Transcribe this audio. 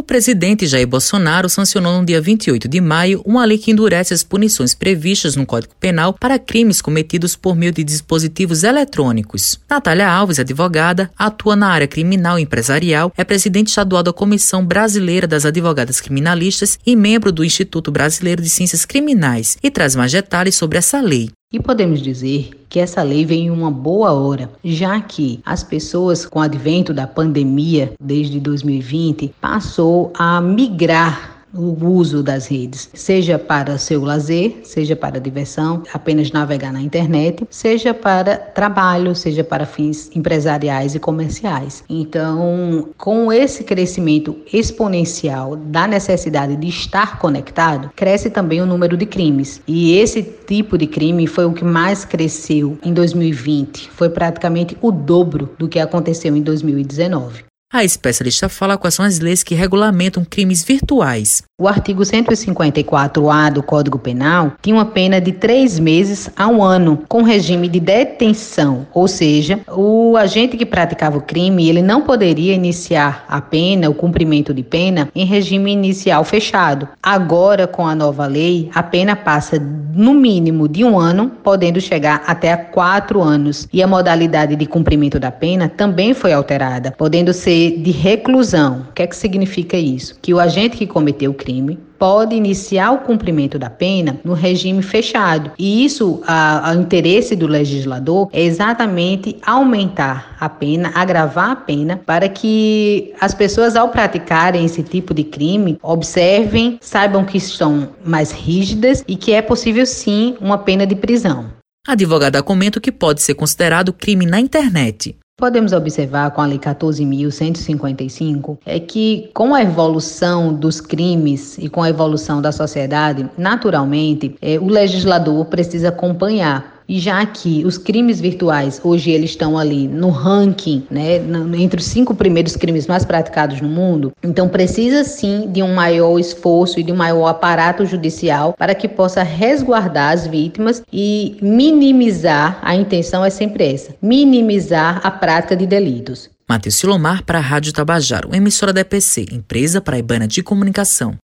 O presidente Jair Bolsonaro sancionou no dia 28 de maio uma lei que endurece as punições previstas no Código Penal para crimes cometidos por meio de dispositivos eletrônicos. Natália Alves, advogada, atua na área criminal e empresarial, é presidente estadual da Comissão Brasileira das Advogadas Criminalistas e membro do Instituto Brasileiro de Ciências Criminais e traz mais detalhes sobre essa lei. E podemos dizer que essa lei vem em uma boa hora, já que as pessoas com o advento da pandemia desde 2020 passou a migrar o uso das redes, seja para seu lazer, seja para diversão, apenas navegar na internet, seja para trabalho, seja para fins empresariais e comerciais. Então, com esse crescimento exponencial da necessidade de estar conectado, cresce também o número de crimes. E esse tipo de crime foi o que mais cresceu em 2020, foi praticamente o dobro do que aconteceu em 2019. A especialista fala quais são as leis que regulamentam crimes virtuais. O artigo 154-A do Código Penal tinha uma pena de três meses a um ano, com regime de detenção, ou seja, o agente que praticava o crime ele não poderia iniciar a pena, o cumprimento de pena, em regime inicial fechado. Agora, com a nova lei, a pena passa no mínimo de um ano, podendo chegar até a quatro anos. E a modalidade de cumprimento da pena também foi alterada, podendo ser de reclusão. O que é que significa isso? Que o agente que cometeu o crime crime pode iniciar o cumprimento da pena no regime fechado. E isso, a, a interesse do legislador é exatamente aumentar a pena, agravar a pena, para que as pessoas, ao praticarem esse tipo de crime, observem, saibam que estão mais rígidas e que é possível sim uma pena de prisão. A advogada comenta que pode ser considerado crime na internet. Podemos observar com a Lei 14.155 é que, com a evolução dos crimes e com a evolução da sociedade, naturalmente, é, o legislador precisa acompanhar e já que os crimes virtuais hoje eles estão ali no ranking, né, entre os cinco primeiros crimes mais praticados no mundo, então precisa sim de um maior esforço e de um maior aparato judicial para que possa resguardar as vítimas e minimizar, a intenção é sempre essa, minimizar a prática de delitos. Matheus Silomar para a Rádio Tabajaro, emissora da EPC, empresa paraibana de comunicação.